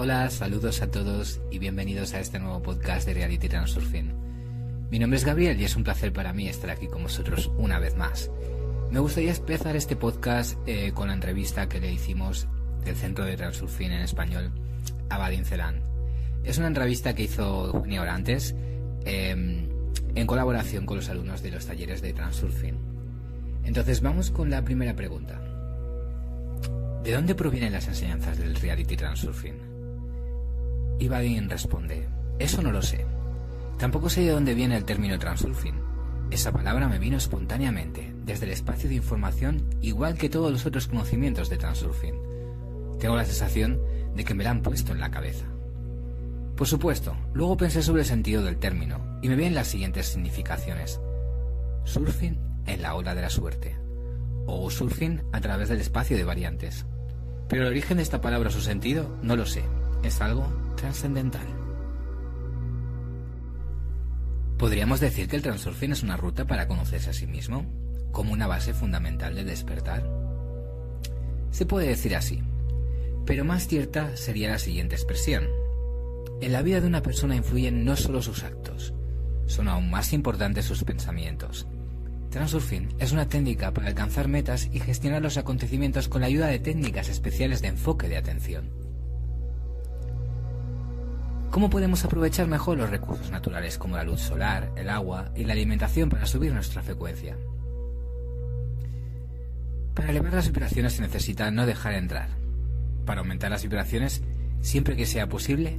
Hola, saludos a todos y bienvenidos a este nuevo podcast de Reality Transurfing. Mi nombre es Gabriel y es un placer para mí estar aquí con vosotros una vez más. Me gustaría empezar este podcast eh, con la entrevista que le hicimos del Centro de Transurfing en español a Badin Celan. Es una entrevista que hizo Eugenia Orantes em, en colaboración con los alumnos de los talleres de Transurfing. Entonces vamos con la primera pregunta. ¿De dónde provienen las enseñanzas del reality transurfing? Y Badin responde, eso no lo sé. Tampoco sé de dónde viene el término transurfing. Esa palabra me vino espontáneamente, desde el espacio de información, igual que todos los otros conocimientos de transurfing. Tengo la sensación de que me la han puesto en la cabeza. Por supuesto, luego pensé sobre el sentido del término y me vienen las siguientes significaciones. Surfing en la ola de la suerte o surfing a través del espacio de variantes. Pero el origen de esta palabra o su sentido no lo sé, es algo trascendental. ¿Podríamos decir que el transurfing es una ruta para conocerse a sí mismo, como una base fundamental de despertar? Se puede decir así, pero más cierta sería la siguiente expresión. En la vida de una persona influyen no solo sus actos, son aún más importantes sus pensamientos, Transurfing es una técnica para alcanzar metas y gestionar los acontecimientos con la ayuda de técnicas especiales de enfoque de atención. ¿Cómo podemos aprovechar mejor los recursos naturales como la luz solar, el agua y la alimentación para subir nuestra frecuencia? Para elevar las vibraciones se necesita no dejar entrar. Para aumentar las vibraciones, siempre que sea posible,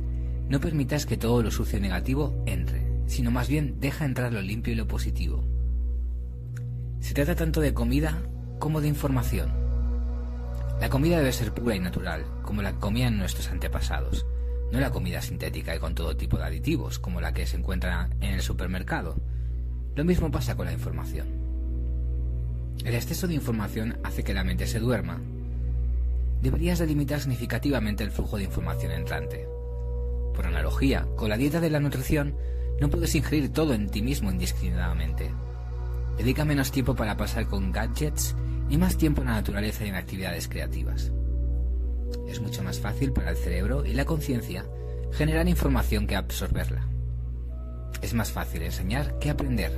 no permitas que todo lo sucio y negativo entre, sino más bien deja entrar lo limpio y lo positivo. Se trata tanto de comida como de información. La comida debe ser pura y natural, como la comían nuestros antepasados, no la comida sintética y con todo tipo de aditivos, como la que se encuentra en el supermercado. Lo mismo pasa con la información. El exceso de información hace que la mente se duerma. Deberías delimitar significativamente el flujo de información entrante. Por analogía, con la dieta de la nutrición, no puedes ingerir todo en ti mismo indiscriminadamente. Dedica menos tiempo para pasar con gadgets y más tiempo en la naturaleza y en actividades creativas. Es mucho más fácil para el cerebro y la conciencia generar información que absorberla. Es más fácil enseñar que aprender.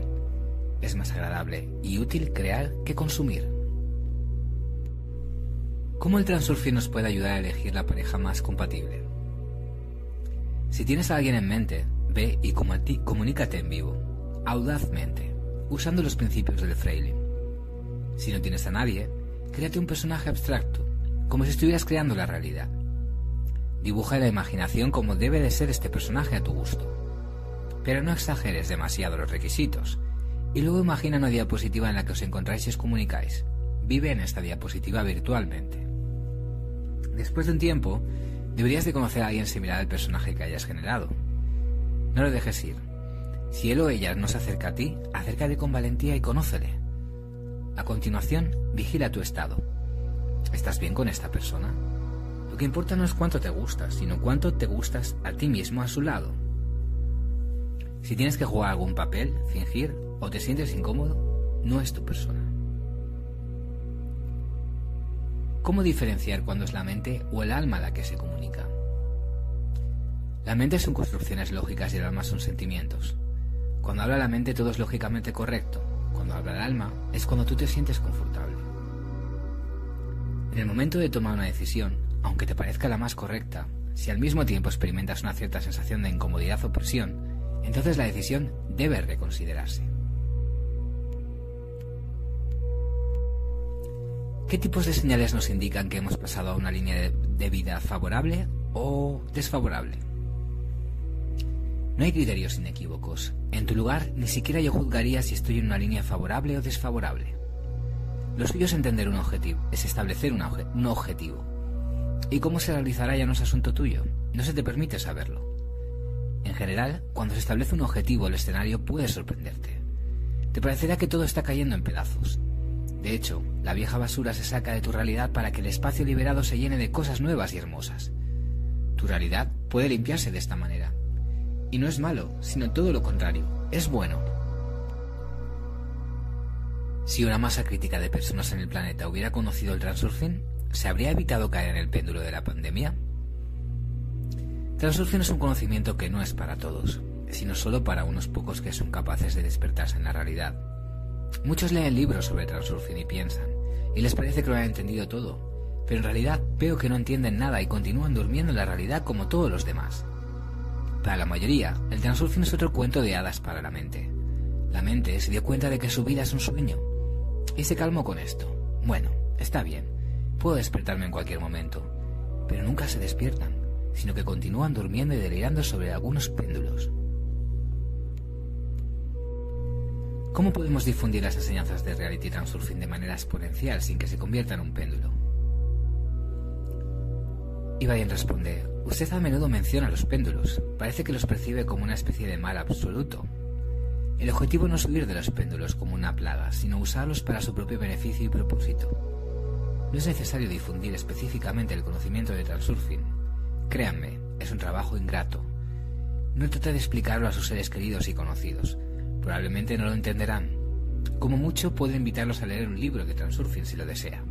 Es más agradable y útil crear que consumir. ¿Cómo el transurfing nos puede ayudar a elegir la pareja más compatible? Si tienes a alguien en mente, ve y comunícate en vivo, audazmente usando los principios del fraile. Si no tienes a nadie, créate un personaje abstracto, como si estuvieras creando la realidad. Dibuja la imaginación como debe de ser este personaje a tu gusto. Pero no exageres demasiado los requisitos, y luego imagina una diapositiva en la que os encontráis y os comunicáis. Vive en esta diapositiva virtualmente. Después de un tiempo, deberías de conocer a alguien similar al personaje que hayas generado. No lo dejes ir. Si él o ella no se acerca a ti, acércate con valentía y conócele. A continuación, vigila tu estado. ¿Estás bien con esta persona? Lo que importa no es cuánto te gustas, sino cuánto te gustas a ti mismo a su lado. Si tienes que jugar algún papel, fingir o te sientes incómodo, no es tu persona. ¿Cómo diferenciar cuando es la mente o el alma la que se comunica? La mente son construcciones lógicas y el alma son sentimientos. Cuando habla la mente todo es lógicamente correcto. Cuando habla el alma es cuando tú te sientes confortable. En el momento de tomar una decisión, aunque te parezca la más correcta, si al mismo tiempo experimentas una cierta sensación de incomodidad o presión, entonces la decisión debe reconsiderarse. ¿Qué tipos de señales nos indican que hemos pasado a una línea de, vida favorable o desfavorable? No hay criterios inequívocos. En tu lugar, ni siquiera yo juzgaría si estoy en una línea favorable o desfavorable. Lo suyo es entender un objetivo, es establecer un, un objetivo. Y cómo se realizará ya no es asunto tuyo, no se te permite saberlo. En general, cuando se establece un objetivo, el escenario puede sorprenderte. Te parecerá que todo está cayendo en pedazos. De hecho, la vieja basura se saca de tu realidad para que el espacio liberado se llene de cosas nuevas y hermosas. Tu realidad puede limpiarse de esta manera. Y no es malo, sino todo lo contrario, es bueno. Si una masa crítica de personas en el planeta hubiera conocido el transurfing, ¿se habría evitado caer en el péndulo de la pandemia? Transurfing es un conocimiento que no es para todos, sino solo para unos pocos que son capaces de despertarse en la realidad. Muchos leen libros sobre transurfing y piensan, y les parece que lo han entendido todo, pero en realidad veo que no entienden nada y continúan durmiendo en la realidad como todos los demás. Para la mayoría, el transurfing es otro cuento de hadas para la mente. La mente se dio cuenta de que su vida es un sueño, y se calmó con esto. Bueno, está bien, puedo despertarme en cualquier momento, pero nunca se despiertan, sino que continúan durmiendo y delirando sobre algunos péndulos. ¿Cómo podemos difundir las enseñanzas de Reality Transurfing de manera exponencial sin que se convierta en un péndulo? Ibayen responde, usted a menudo menciona los péndulos, parece que los percibe como una especie de mal absoluto. El objetivo no es huir de los péndulos como una plaga, sino usarlos para su propio beneficio y propósito. No es necesario difundir específicamente el conocimiento de Transurfing. Créanme, es un trabajo ingrato. No trata de explicarlo a sus seres queridos y conocidos, Probablemente no lo entenderán. Como mucho puedo invitarlos a leer un libro de Transurfing si lo desea.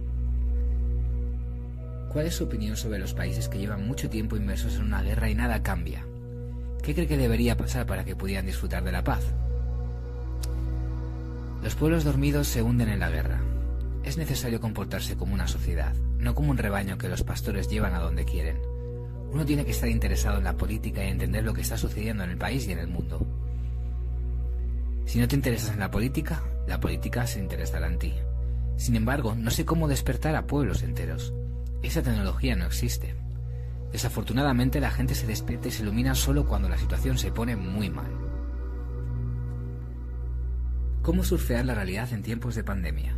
¿Cuál es su opinión sobre los países que llevan mucho tiempo inmersos en una guerra y nada cambia? ¿Qué cree que debería pasar para que pudieran disfrutar de la paz? Los pueblos dormidos se hunden en la guerra. Es necesario comportarse como una sociedad, no como un rebaño que los pastores llevan a donde quieren. Uno tiene que estar interesado en la política y entender lo que está sucediendo en el país y en el mundo. Si no te interesas en la política, la política se interesará en ti. Sin embargo, no sé cómo despertar a pueblos enteros. Esa tecnología no existe. Desafortunadamente la gente se despierta y se ilumina solo cuando la situación se pone muy mal. ¿Cómo surfear la realidad en tiempos de pandemia?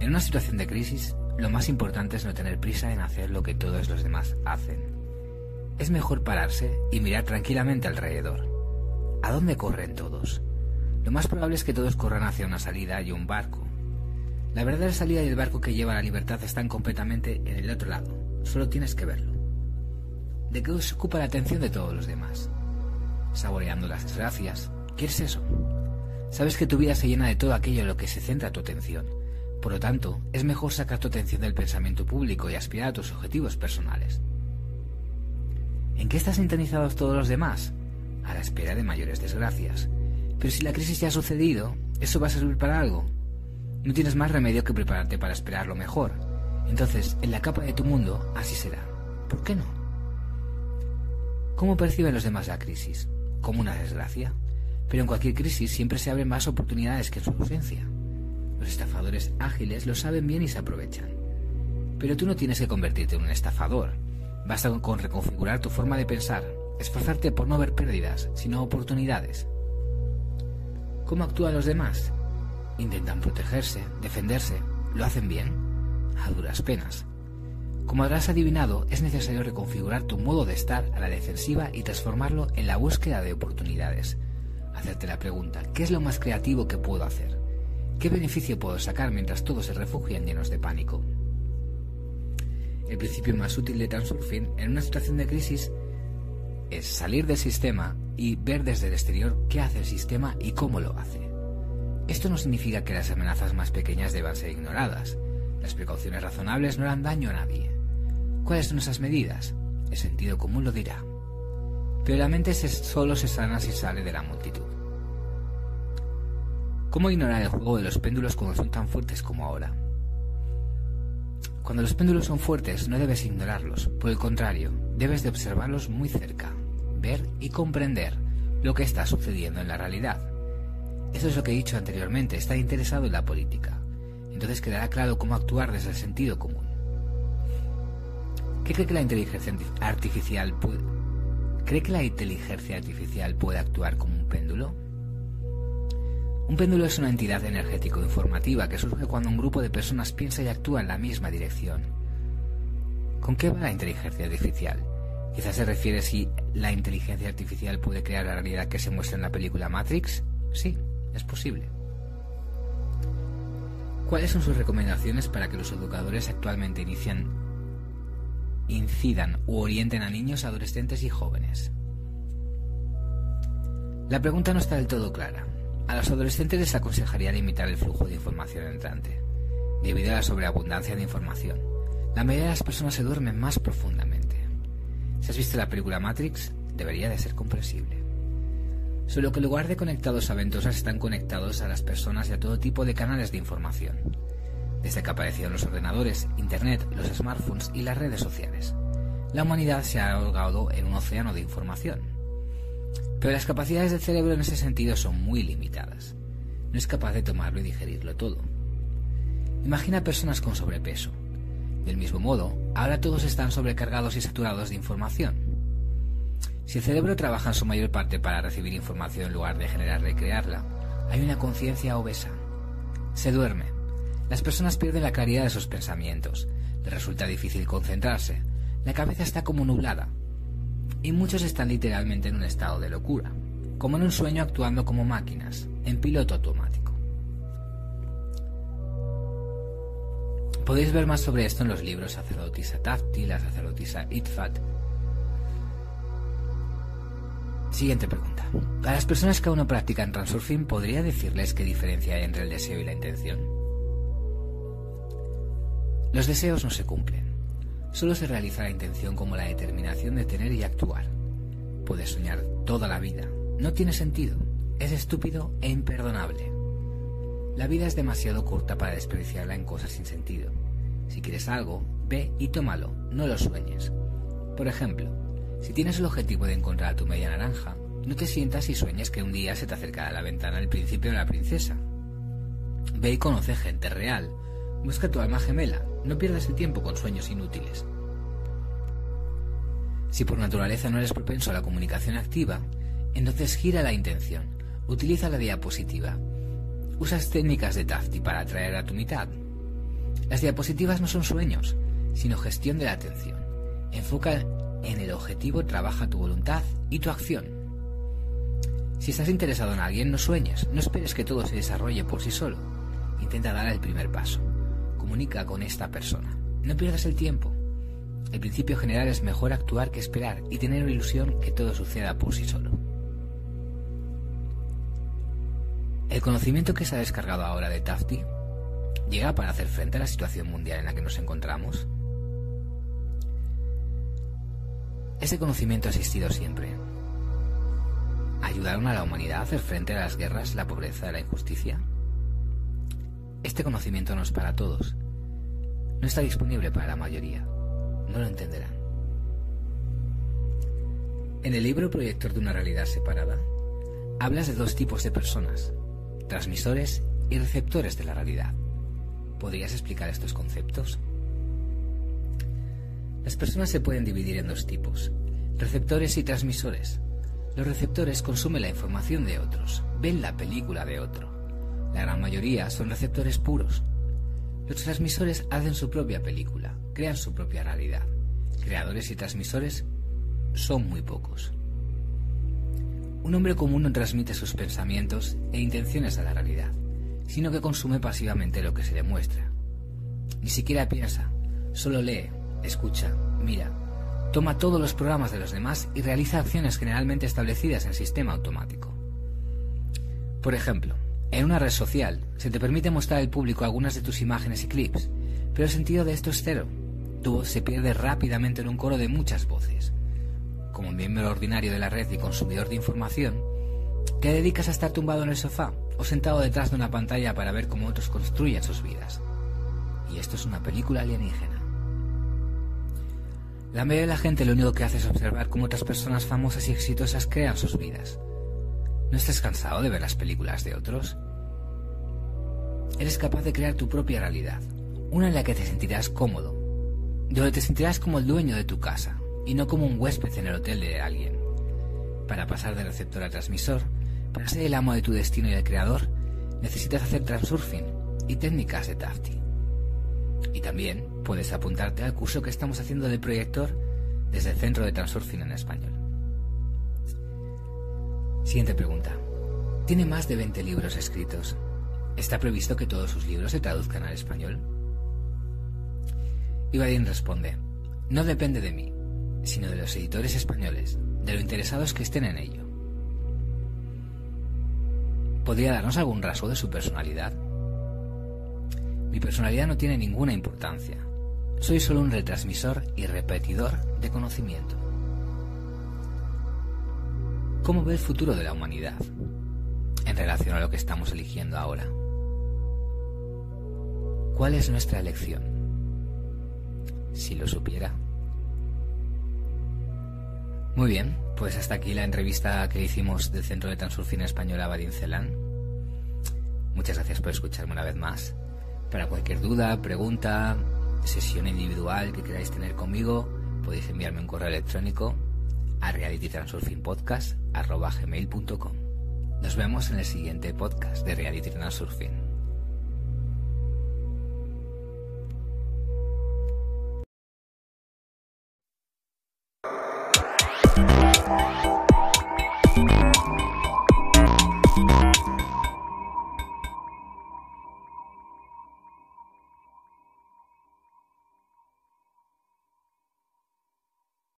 En una situación de crisis, lo más importante es no tener prisa en hacer lo que todos los demás hacen. Es mejor pararse y mirar tranquilamente alrededor ¿A dónde corren todos? Lo más probable es que todos corran hacia una salida y un barco. La verdadera salida y el barco que lleva la libertad están completamente en el otro lado. Solo tienes que verlo. ¿De qué se ocupa la atención de todos los demás? Saboreando las desgracias. ¿Qué es eso? Sabes que tu vida se llena de todo aquello en lo que se centra tu atención. Por lo tanto, es mejor sacar tu atención del pensamiento público y aspirar a tus objetivos personales. ¿En qué están sintonizados todos los demás? a la espera de mayores desgracias. Pero si la crisis ya ha sucedido, ¿eso va a servir para algo? No tienes más remedio que prepararte para esperar lo mejor. Entonces, en la capa de tu mundo, así será. ¿Por qué no? ¿Cómo perciben los demás la crisis? Como una desgracia. Pero en cualquier crisis siempre se abren más oportunidades que en su ausencia. Los estafadores ágiles lo saben bien y se aprovechan. Pero tú no tienes que convertirte en un estafador. Basta con reconfigurar tu forma de pensar, esforzarte por no ver pérdidas, sino oportunidades. ¿Cómo actúan los demás? Intentan protegerse, defenderse. ¿Lo hacen bien? A duras penas. Como habrás adivinado, es necesario reconfigurar tu modo de estar a la defensiva y transformarlo en la búsqueda de oportunidades. Hacerte la pregunta, ¿qué es lo más creativo que puedo hacer? ¿Qué beneficio puedo sacar mientras todos se refugian llenos de pánico? El principio más útil de Transurfing en una situación de crisis es salir del sistema y ver desde el exterior qué hace el sistema y cómo lo hace. Esto no significa que las amenazas más pequeñas deban ser ignoradas. Las precauciones razonables no harán daño a nadie. ¿Cuáles son esas medidas? El sentido común lo dirá. Pero la mente solo se sana si sale de la multitud. ¿Cómo ignorar el juego de los péndulos cuando son tan fuertes como ahora? Cuando los péndulos son fuertes no debes ignorarlos, por el contrario, debes de observarlos muy cerca, ver y comprender lo que está sucediendo en la realidad. Eso es lo que he dicho anteriormente, está interesado en la política. Entonces quedará claro cómo actuar desde el sentido común. ¿Qué cree que la inteligencia artificial puede... ¿Cree que la inteligencia artificial puede actuar como un péndulo? Un péndulo es una entidad energético-informativa que surge cuando un grupo de personas piensa y actúa en la misma dirección. ¿Con qué va la inteligencia artificial? Quizás se refiere si la inteligencia artificial puede crear la realidad que se muestra en la película Matrix. Sí, es posible. ¿Cuáles son sus recomendaciones para que los educadores actualmente inician, incidan u orienten a niños, adolescentes y jóvenes? La pregunta no está del todo clara. A los adolescentes les aconsejaría limitar el flujo de información entrante, debido a la sobreabundancia de información. La mayoría de las personas se duermen más profundamente. Si has visto la película Matrix, debería de ser comprensible. Solo que en lugar de conectados a ventosas están conectados a las personas y a todo tipo de canales de información. Desde que aparecieron los ordenadores, Internet, los smartphones y las redes sociales. La humanidad se ha ahogado en un océano de información. Pero las capacidades del cerebro en ese sentido son muy limitadas. No es capaz de tomarlo y digerirlo todo. Imagina personas con sobrepeso. Del mismo modo, ahora todos están sobrecargados y saturados de información. Si el cerebro trabaja en su mayor parte para recibir información en lugar de generarla y crearla, hay una conciencia obesa. Se duerme. Las personas pierden la claridad de sus pensamientos. Les resulta difícil concentrarse. La cabeza está como nublada. Y muchos están literalmente en un estado de locura, como en un sueño actuando como máquinas, en piloto automático. Podéis ver más sobre esto en los libros Sacerdotisa Tafti, la sacerdotisa Itfat Siguiente pregunta. A las personas que aún no practican transurfing, ¿podría decirles qué diferencia hay entre el deseo y la intención? Los deseos no se cumplen. Solo se realiza la intención como la determinación de tener y actuar. Puedes soñar toda la vida. No tiene sentido. Es estúpido e imperdonable. La vida es demasiado corta para desperdiciarla en cosas sin sentido. Si quieres algo, ve y tómalo, no lo sueñes. Por ejemplo, si tienes el objetivo de encontrar tu media naranja, no te sientas y sueñes que un día se te acercará a la ventana el príncipe o la princesa. Ve y conoce gente real. Busca tu alma gemela. No pierdas el tiempo con sueños inútiles. Si por naturaleza no eres propenso a la comunicación activa, entonces gira la intención. Utiliza la diapositiva. Usas técnicas de Tafti para atraer a tu mitad. Las diapositivas no son sueños, sino gestión de la atención. Enfoca en el objetivo trabaja tu voluntad y tu acción. Si estás interesado en alguien, no sueñes, no esperes que todo se desarrolle por sí solo. Intenta dar el primer paso. Comunica con esta persona. No pierdas el tiempo. El principio general es mejor actuar que esperar y tener la ilusión que todo suceda por sí solo. El conocimiento que se ha descargado ahora de Tafti llega para hacer frente a la situación mundial en la que nos encontramos. Ese conocimiento ha existido siempre. ¿Ayudaron a la humanidad a hacer frente a las guerras, la pobreza y la injusticia? Este conocimiento no es para todos. No está disponible para la mayoría. No lo entenderán. En el libro Proyector de una realidad separada, hablas de dos tipos de personas, transmisores y receptores de la realidad. ¿Podrías explicar estos conceptos? Las personas se pueden dividir en dos tipos, receptores y transmisores. Los receptores consumen la información de otros, ven la película de otro. La gran mayoría son receptores puros. Los transmisores hacen su propia película, crean su propia realidad. Creadores y transmisores son muy pocos. Un hombre común no transmite sus pensamientos e intenciones a la realidad, sino que consume pasivamente lo que se le muestra. Ni siquiera piensa, solo lee, escucha, mira, toma todos los programas de los demás y realiza acciones generalmente establecidas en sistema automático. Por ejemplo, en una red social se te permite mostrar al público algunas de tus imágenes y clips, pero el sentido de esto es cero. Tu voz se pierde rápidamente en un coro de muchas voces. Como miembro ordinario de la red y consumidor de información, te dedicas a estar tumbado en el sofá o sentado detrás de una pantalla para ver cómo otros construyen sus vidas. Y esto es una película alienígena. La mayoría de la gente lo único que hace es observar cómo otras personas famosas y exitosas crean sus vidas. ¿No estás cansado de ver las películas de otros? Eres capaz de crear tu propia realidad, una en la que te sentirás cómodo, donde te sentirás como el dueño de tu casa y no como un huésped en el hotel de alguien. Para pasar de receptor a transmisor, para ser el amo de tu destino y el creador, necesitas hacer transurfing y técnicas de Tafti. Y también puedes apuntarte al curso que estamos haciendo de proyector desde el Centro de Transurfing en Español. Siguiente pregunta. Tiene más de 20 libros escritos. ¿Está previsto que todos sus libros se traduzcan al español? Ibadin responde, no depende de mí, sino de los editores españoles, de lo interesados que estén en ello. ¿Podría darnos algún rasgo de su personalidad? Mi personalidad no tiene ninguna importancia. Soy solo un retransmisor y repetidor de conocimiento. ¿Cómo ve el futuro de la humanidad en relación a lo que estamos eligiendo ahora? ¿Cuál es nuestra elección? Si lo supiera. Muy bien, pues hasta aquí la entrevista que hicimos del Centro de Transurfing Español a Badincelán. Muchas gracias por escucharme una vez más. Para cualquier duda, pregunta, sesión individual que queráis tener conmigo, podéis enviarme un correo electrónico a realitytransurfingpodcast.com. Nos vemos en el siguiente podcast de Reality Transurfing.